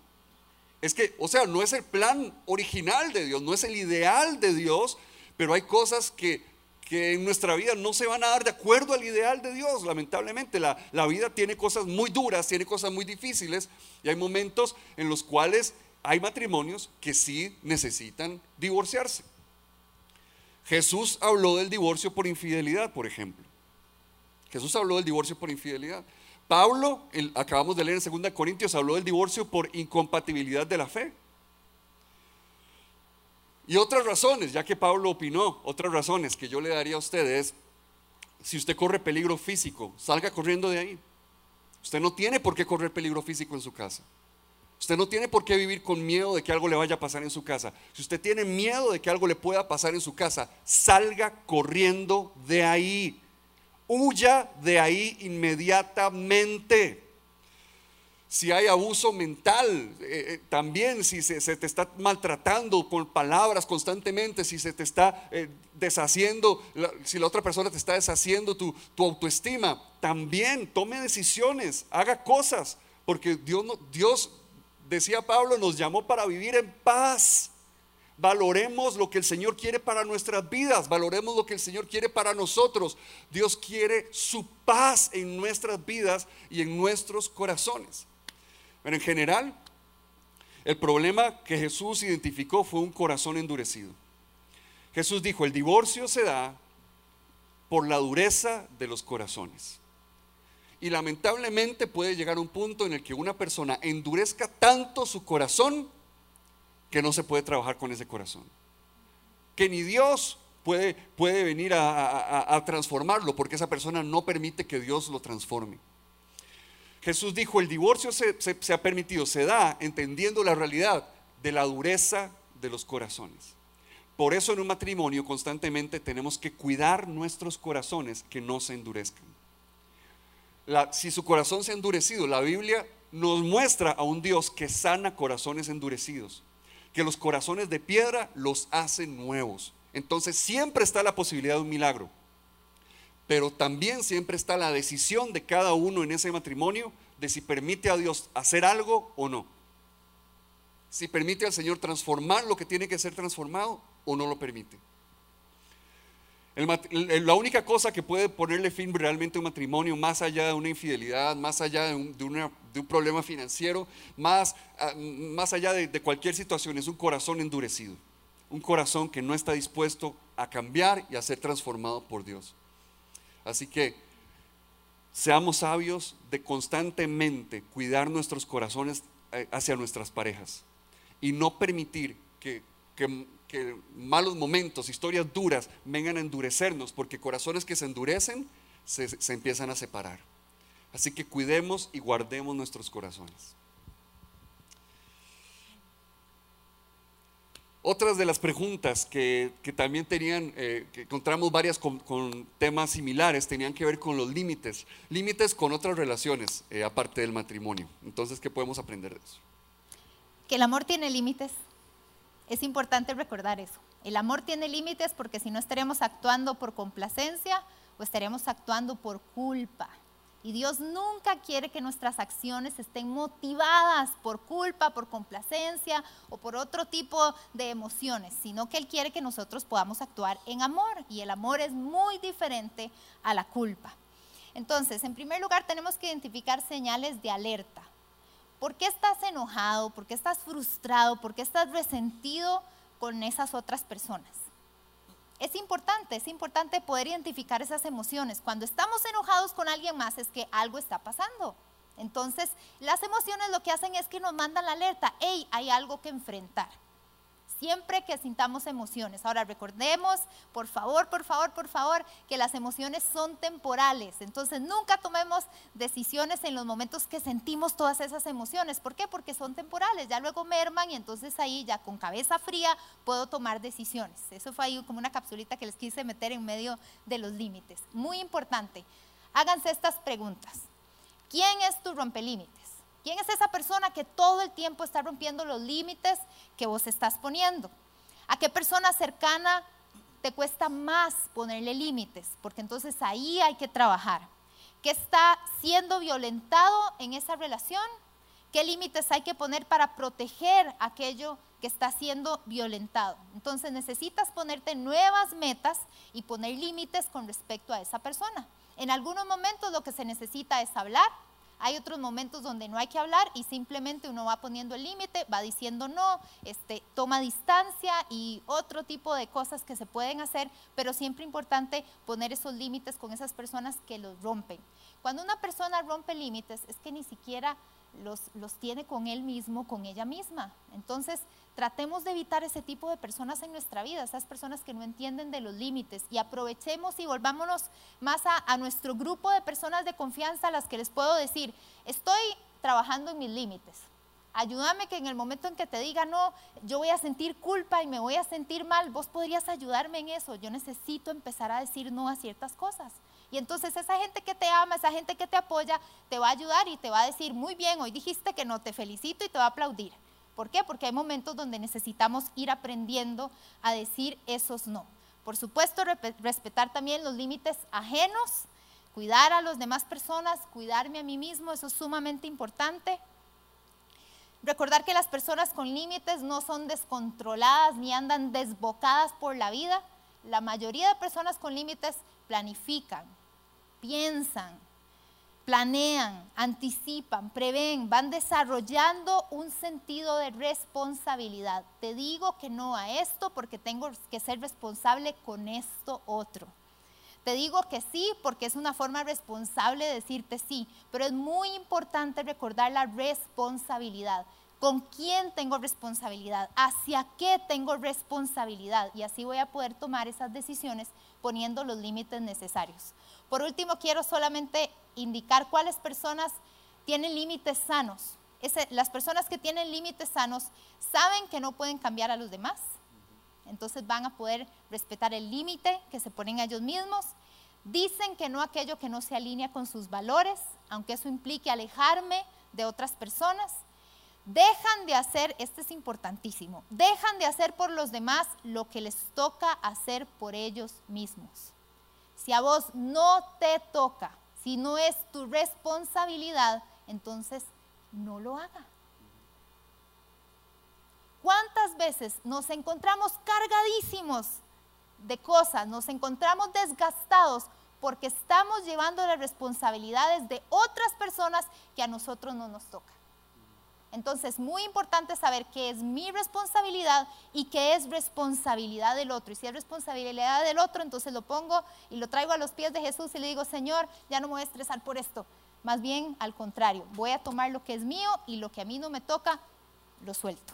Es que, o sea, no es el plan original de Dios, no es el ideal de Dios, pero hay cosas que, que en nuestra vida no se van a dar de acuerdo al ideal de Dios, lamentablemente. La, la vida tiene cosas muy duras, tiene cosas muy difíciles y hay momentos en los cuales hay matrimonios que sí necesitan divorciarse. Jesús habló del divorcio por infidelidad, por ejemplo. Jesús habló del divorcio por infidelidad. Pablo, acabamos de leer en 2 Corintios, habló del divorcio por incompatibilidad de la fe. Y otras razones, ya que Pablo opinó, otras razones que yo le daría a ustedes, si usted corre peligro físico, salga corriendo de ahí. Usted no tiene por qué correr peligro físico en su casa. Usted no tiene por qué vivir con miedo de que algo le vaya a pasar en su casa. Si usted tiene miedo de que algo le pueda pasar en su casa, salga corriendo de ahí. Huya de ahí inmediatamente si hay abuso mental, eh, eh, también si se, te está maltratando con palabras constantemente, si se te está eh, deshaciendo, si la otra persona te está deshaciendo tu, autoestima, también tome decisiones, haga cosas, porque Dios, Dios, decía Pablo, nos llamó para vivir en paz. Valoremos lo que el Señor quiere para nuestras vidas, valoremos lo que el Señor quiere para nosotros. Dios quiere su paz en nuestras vidas y en nuestros corazones. Pero en general, el problema que Jesús identificó fue un corazón endurecido. Jesús dijo, el divorcio se da por la dureza de los corazones. Y lamentablemente puede llegar un punto en el que una persona endurezca tanto su corazón que no se puede trabajar con ese corazón. Que ni Dios puede, puede venir a, a transformarlo porque esa persona no permite que Dios lo transforme. Jesús dijo, el divorcio se, ha permitido, se da entendiendo la realidad de la dureza de los corazones. Por eso en un matrimonio constantemente tenemos que cuidar nuestros corazones que no se endurezcan. si su corazón se ha endurecido, la Biblia nos muestra a un Dios que sana corazones endurecidos, que los corazones de piedra los hace nuevos. Entonces siempre está la posibilidad de un milagro pero también siempre está la decisión de cada uno en ese matrimonio de si permite a Dios hacer algo o no. Si permite al Señor transformar lo que tiene que ser transformado o no lo permite. la única cosa que puede ponerle fin realmente a un matrimonio, más allá de una infidelidad, más allá de un, problema financiero, más, ah, más allá de, de cualquier situación, es un corazón endurecido. Un corazón que no está dispuesto a cambiar y a ser transformado por Dios. Así que seamos sabios de constantemente cuidar nuestros corazones eh, hacia nuestras parejas y no permitir que, malos momentos, historias duras vengan a endurecernos, porque corazones que se endurecen se, se empiezan a separar. Así que cuidemos y guardemos nuestros corazones. Otras de las preguntas que, también tenían, eh, que encontramos varias con, temas similares, tenían que ver con los límites, límites con otras relaciones, eh, aparte del matrimonio. Entonces, ¿qué podemos aprender de eso? Que el amor tiene límites. Es importante recordar eso. El amor tiene límites porque si no estaremos actuando por complacencia o estaremos actuando por culpa. Y Dios nunca quiere que nuestras acciones estén motivadas por culpa, por complacencia o por otro tipo de emociones, sino que Él quiere que nosotros podamos actuar en amor. Y el amor es muy diferente a la culpa. Entonces, en primer lugar, tenemos que identificar señales de alerta. ¿Por qué estás enojado? ¿Por qué estás frustrado? ¿Por qué estás resentido con esas otras personas? Es importante, es importante poder identificar esas emociones. Cuando estamos enojados con alguien más es que algo está pasando. Entonces, las emociones lo que hacen es que nos mandan la alerta, hey, hay algo que enfrentar siempre que sintamos emociones. Ahora recordemos, por favor, por favor, por favor, que las emociones son temporales. Entonces nunca tomemos decisiones en los momentos que sentimos todas esas emociones. ¿Por qué? Porque son temporales. Ya luego merman y entonces ahí ya con cabeza fría puedo tomar decisiones. Eso fue ahí como una capsulita que les quise meter en medio de los límites. Muy importante. Háganse estas preguntas. ¿Quién es tu rompelímites? ¿Quién es esa persona que todo el tiempo está rompiendo los límites que vos estás poniendo? ¿A qué persona cercana te cuesta más ponerle límites? Porque entonces ahí hay que trabajar. ¿Qué está siendo violentado en esa relación? ¿Qué límites hay que poner para proteger aquello que está siendo violentado. Entonces necesitas ponerte nuevas metas y poner límites con respecto a esa persona. En algunos momentos lo que se necesita es hablar, hay otros momentos donde no hay que hablar y simplemente uno va poniendo el límite, va diciendo no, este, toma distancia y otro tipo de cosas que se pueden hacer, pero siempre importante poner esos límites con esas personas que los rompen. Cuando una persona rompe límites es que ni siquiera los, los tiene con él mismo, con ella misma. Entonces, tratemos de evitar ese tipo de personas en nuestra vida, esas personas que no entienden de los límites y aprovechemos y volvámonos más a, a nuestro grupo de personas de confianza a las que les puedo decir, estoy trabajando en mis límites. Ayúdame que en el momento en que te diga no, yo voy a sentir culpa y me voy a sentir mal, vos podrías ayudarme en eso. Yo necesito empezar a decir no a ciertas cosas. Y entonces esa gente que te ama, esa gente que te apoya, te va a ayudar y te va a decir, muy bien, hoy dijiste que no, te felicito y te va a aplaudir. ¿Por qué? Porque hay momentos donde necesitamos ir aprendiendo a decir esos no. Por supuesto, respetar también los límites ajenos, cuidar a las demás personas, cuidarme a mí mismo, eso es sumamente importante. Recordar que las personas con límites no son descontroladas ni andan desbocadas por la vida. La mayoría de personas con límites planifican, piensan, planean, anticipan, prevén, van desarrollando un sentido de responsabilidad. Te digo que no a esto porque tengo que ser responsable con esto otro. Te digo que sí porque es una forma responsable de decirte sí, pero es muy importante recordar la responsabilidad. ¿Con quién tengo responsabilidad? ¿Hacia qué tengo responsabilidad? Y así voy a poder tomar esas decisiones poniendo los límites necesarios. Por último, quiero solamente indicar cuáles personas tienen límites sanos. las personas que tienen límites sanos saben que no pueden cambiar a los demás. Entonces van a poder respetar el límite que se ponen ellos mismos. Dicen que no aquello que no se alinea con sus valores, aunque eso implique alejarme de otras personas dejan de hacer, este es importantísimo, dejan de hacer por los demás lo que les toca hacer por ellos mismos. Si a vos no te toca, si no es tu responsabilidad, entonces no lo haga. ¿Cuántas veces nos encontramos cargadísimos de cosas, nos encontramos desgastados porque estamos llevando las responsabilidades de otras personas que a nosotros no nos toca? Entonces, muy importante saber qué es mi responsabilidad y qué es responsabilidad del otro. Y si es responsabilidad del otro, entonces lo pongo y lo traigo a los pies de Jesús y le digo, Señor, ya no me voy a estresar por esto. Más bien, al contrario, voy a tomar lo que es mío y lo que a mí no me toca, lo suelto.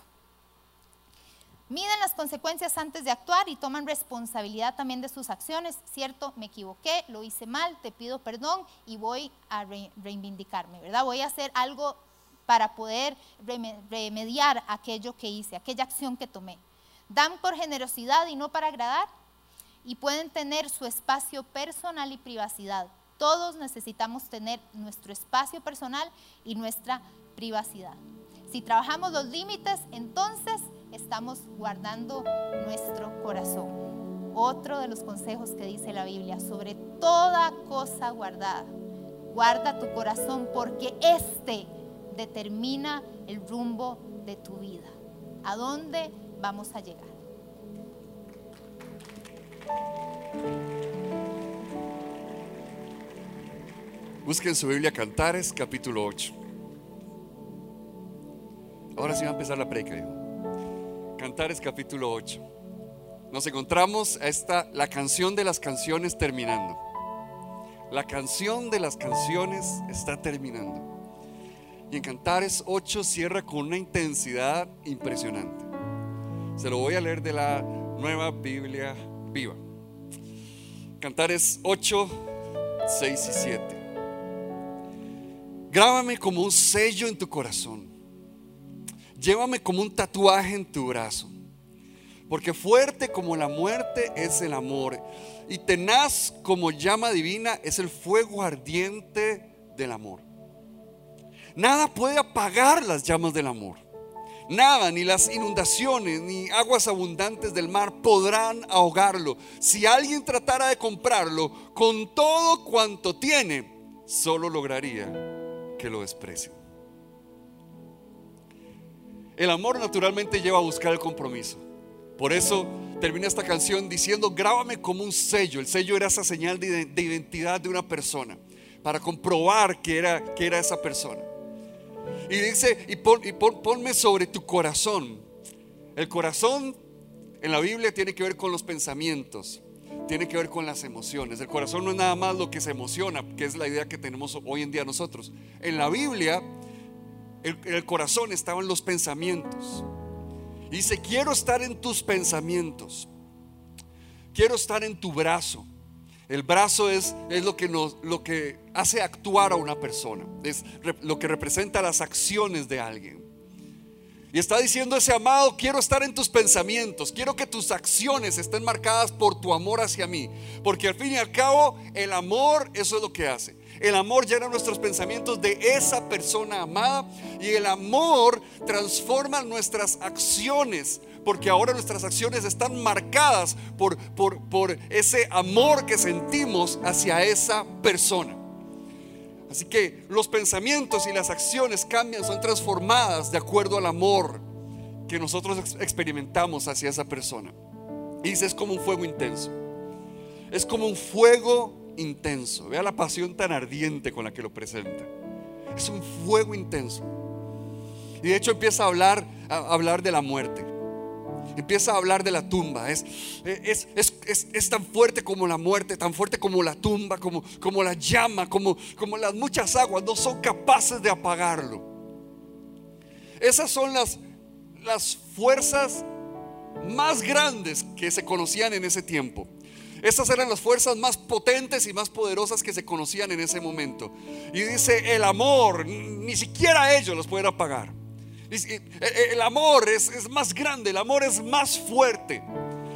Miden las consecuencias antes de actuar y toman responsabilidad también de sus acciones. Cierto, me equivoqué, lo hice mal, te pido perdón y voy a reivindicarme, ¿verdad? Voy a hacer algo para poder remediar aquello que hice, aquella acción que tomé. Dan por generosidad y no para agradar y pueden tener su espacio personal y privacidad. Todos necesitamos tener nuestro espacio personal y nuestra privacidad. Si trabajamos los límites, entonces estamos guardando nuestro corazón. Otro de los consejos que dice la Biblia, sobre toda cosa guardada, guarda tu corazón porque este determina el rumbo de tu vida. ¿A dónde vamos a llegar? Busquen su Biblia Cantares, capítulo 8. Ahora sí va a empezar la predica. Cantares, capítulo 8. Nos encontramos a esta, la canción de las canciones terminando. La canción de las canciones está terminando. Y en Cantares 8 cierra con una intensidad impresionante. Se lo voy a leer de la nueva Biblia viva. Cantares 8, 6 y 7. Grábame como un sello en tu corazón. Llévame como un tatuaje en tu brazo. Porque fuerte como la muerte es el amor. Y tenaz como llama divina es el fuego ardiente del amor. Nada puede apagar las llamas del amor. Nada, ni las inundaciones, ni aguas abundantes del mar podrán ahogarlo. Si alguien tratara de comprarlo con todo cuanto tiene, solo lograría que lo desprecien. el amor naturalmente lleva a buscar el compromiso. Por eso termina esta canción diciendo, grábame como un sello. El sello era esa señal de, identidad de una persona, para comprobar que era, que era esa persona. Y dice, y, ponme sobre tu corazón. El corazón en la Biblia tiene que ver con los pensamientos, tiene que ver con las emociones. El corazón no es nada más lo que se emociona, que es la idea que tenemos hoy en día nosotros. En la Biblia, el, el corazón estaba en los pensamientos. Dice, quiero estar en tus pensamientos. Quiero estar en tu brazo. El brazo es, es lo, que lo que hace actuar a una persona. Es lo que representa las acciones de alguien. Y está diciendo ese amado, quiero estar en tus pensamientos, quiero que tus acciones estén marcadas por tu amor hacia mí. Porque al fin y al cabo, el amor, eso es lo que hace. El amor llena nuestros pensamientos de esa persona amada y el amor transforma nuestras acciones porque ahora nuestras acciones están marcadas por, por, por ese amor que sentimos hacia esa persona. Así que los pensamientos y las acciones cambian, son transformadas de acuerdo al amor que nosotros experimentamos hacia esa persona. Y dice, es como un fuego intenso. Es como un fuego intenso. Vea la pasión tan ardiente con la que lo presenta. Es un fuego intenso. Y de hecho empieza a hablar, a hablar de la muerte empieza a hablar de la tumba. Es, es, es, tan fuerte como la muerte, tan fuerte como la tumba, como, como la llama, como, como las muchas aguas, no son capaces de apagarlo. Esas son las, las fuerzas más grandes que se conocían en ese tiempo. Esas eran las fuerzas más potentes y más poderosas que se conocían en ese momento. Y dice, el amor, ni siquiera ellos los pueden apagar. Eh, eh, el amor es, más grande, el amor es más fuerte.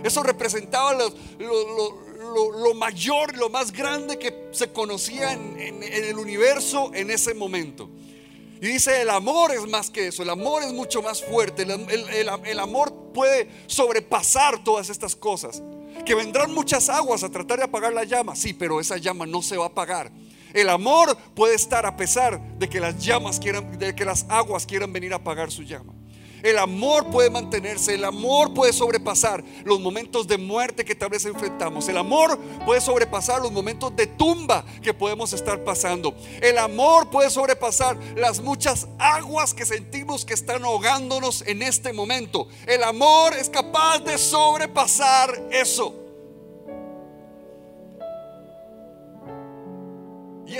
Eso representaba lo, mayor, lo más grande que se conocía en, el universo en ese momento. Y dice, el amor es más que eso, el amor es mucho más fuerte, el, amor puede sobrepasar todas estas cosas. Que vendrán muchas aguas a tratar de apagar la llama, sí, pero esa llama no se va a apagar el amor puede estar a pesar de que las llamas quieran, de que las aguas quieran venir a apagar su llama. El amor puede mantenerse, el amor puede sobrepasar los momentos de muerte que tal vez enfrentamos. El amor puede sobrepasar los momentos de tumba que podemos estar pasando. El amor puede sobrepasar las muchas aguas que sentimos que están ahogándonos en este momento. El amor es capaz de sobrepasar eso.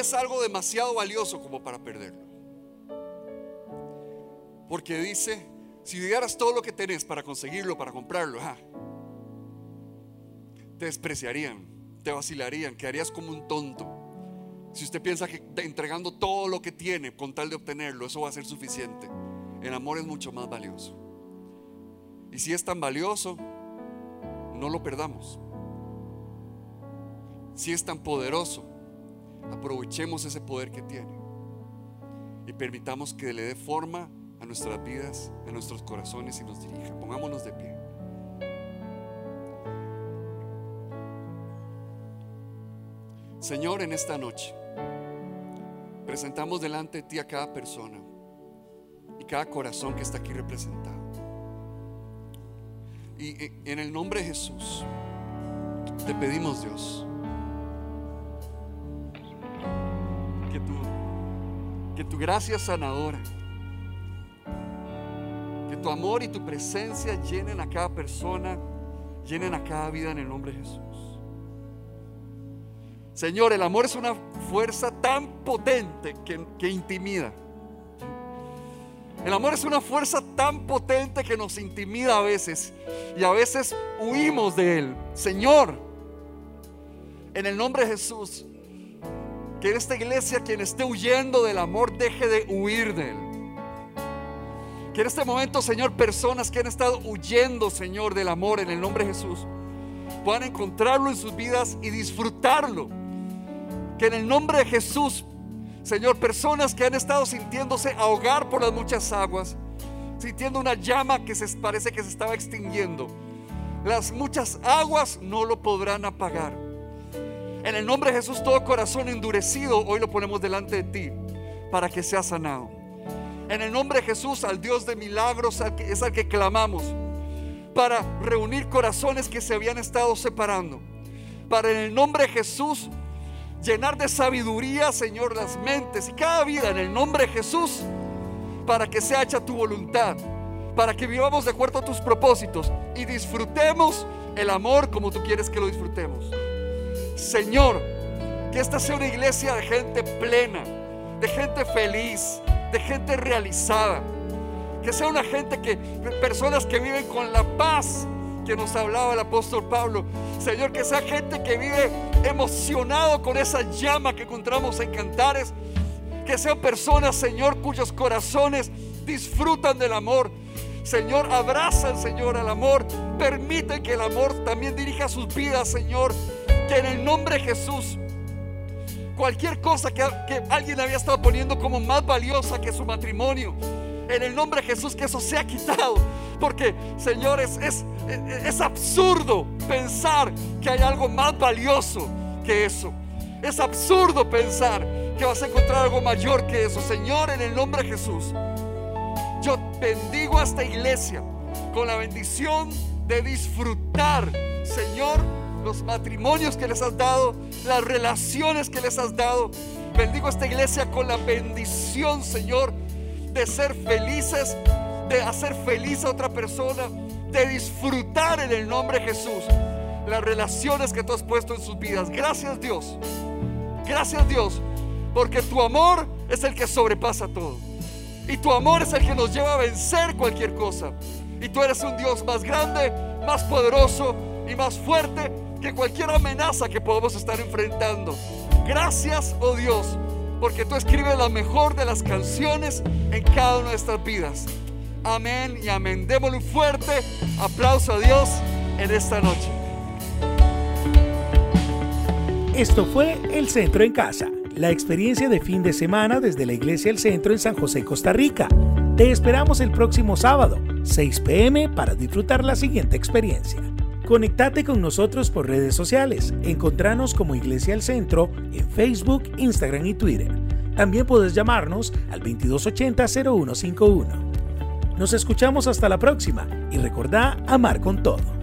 Es algo demasiado valioso como para perderlo. Porque dice, si dieras todo lo que tenés para conseguirlo, para comprarlo, te despreciarían, te vacilarían, quedarías como un tonto. Si usted piensa que entregando todo lo que tiene con tal de obtenerlo, eso va a ser suficiente. El amor es mucho más valioso. Y si es tan valioso, no lo perdamos. Si es tan poderoso, Aprovechemos ese poder que tiene y permitamos que le dé forma a nuestras vidas, a nuestros corazones y nos dirija. Pongámonos de pie. Señor, en esta noche presentamos delante de ti a cada persona y cada corazón que está aquí representado. Y en el nombre de Jesús te pedimos, Dios, que tu gracia sanadora, que tu amor y tu presencia llenen a cada persona, llenen a cada vida en el nombre de Jesús. Señor, el amor es una fuerza tan potente que, que intimida. El amor es una fuerza tan potente que nos intimida a veces y a veces huimos de él. Señor, en el nombre de Jesús, que en esta iglesia quien esté huyendo del amor deje de huir de él. Que en este momento, Señor, personas que han estado huyendo, Señor, del amor en el nombre de Jesús, puedan encontrarlo en sus vidas y disfrutarlo. Que en el nombre de Jesús, Señor, personas que han estado sintiéndose ahogar por las muchas aguas, sintiendo una llama que se parece que se estaba extinguiendo, las muchas aguas no lo podrán apagar. En el nombre de Jesús, todo corazón endurecido, hoy lo ponemos delante de ti para que sea sanado. En el nombre de Jesús, al Dios de milagros es al que clamamos. Para reunir corazones que se habían estado separando. Para en el nombre de Jesús llenar de sabiduría, Señor, las mentes y cada vida en el nombre de Jesús. Para que sea hecha tu voluntad. Para que vivamos de acuerdo a tus propósitos y disfrutemos el amor como tú quieres que lo disfrutemos. Señor, que esta sea una iglesia de gente plena, de gente feliz, de gente realizada. Que sea una gente que, personas que viven con la paz que nos hablaba el apóstol Pablo. Señor, que sea gente que vive emocionado con esa llama que encontramos en Cantares. Que sean personas, Señor, cuyos corazones disfrutan del amor. Señor, abrazan, Señor, al amor. Permiten que el amor también dirija sus vidas, Señor. Que en el nombre de Jesús cualquier cosa que, alguien había estado poniendo como más valiosa que su matrimonio. En el nombre de Jesús que eso sea quitado. Porque, señores, es, es absurdo pensar que hay algo más valioso que eso. Es absurdo pensar que vas a encontrar algo mayor que eso. Señor, en el nombre de Jesús, yo bendigo a esta iglesia con la bendición de disfrutar, Señor, los matrimonios que les has dado, las relaciones que les has dado. Bendigo esta iglesia con la bendición, Señor, de ser felices, de hacer feliz a otra persona, de disfrutar en el nombre de Jesús las relaciones que tú has puesto en sus vidas. Gracias Dios. Gracias Dios, porque tu amor es el que sobrepasa todo. Y tu amor es el que nos lleva a vencer cualquier cosa. Y tú eres un Dios más grande, más poderoso y más fuerte que cualquier amenaza que podamos estar enfrentando. Gracias, oh Dios, porque tú escribes la mejor de las canciones en cada una de nuestras vidas. Amén y amén. Démosle un fuerte aplauso a Dios en esta noche. Esto fue El Centro en Casa, la experiencia de fin de semana desde la Iglesia El Centro en San José, Costa Rica. Te esperamos el próximo sábado, 6 pm, para disfrutar la siguiente experiencia. Conectate con nosotros por redes sociales. Encontranos como Iglesia al Centro en Facebook, Instagram y Twitter. También puedes llamarnos al 2280-0151. Nos escuchamos hasta la próxima y recordá amar con todo.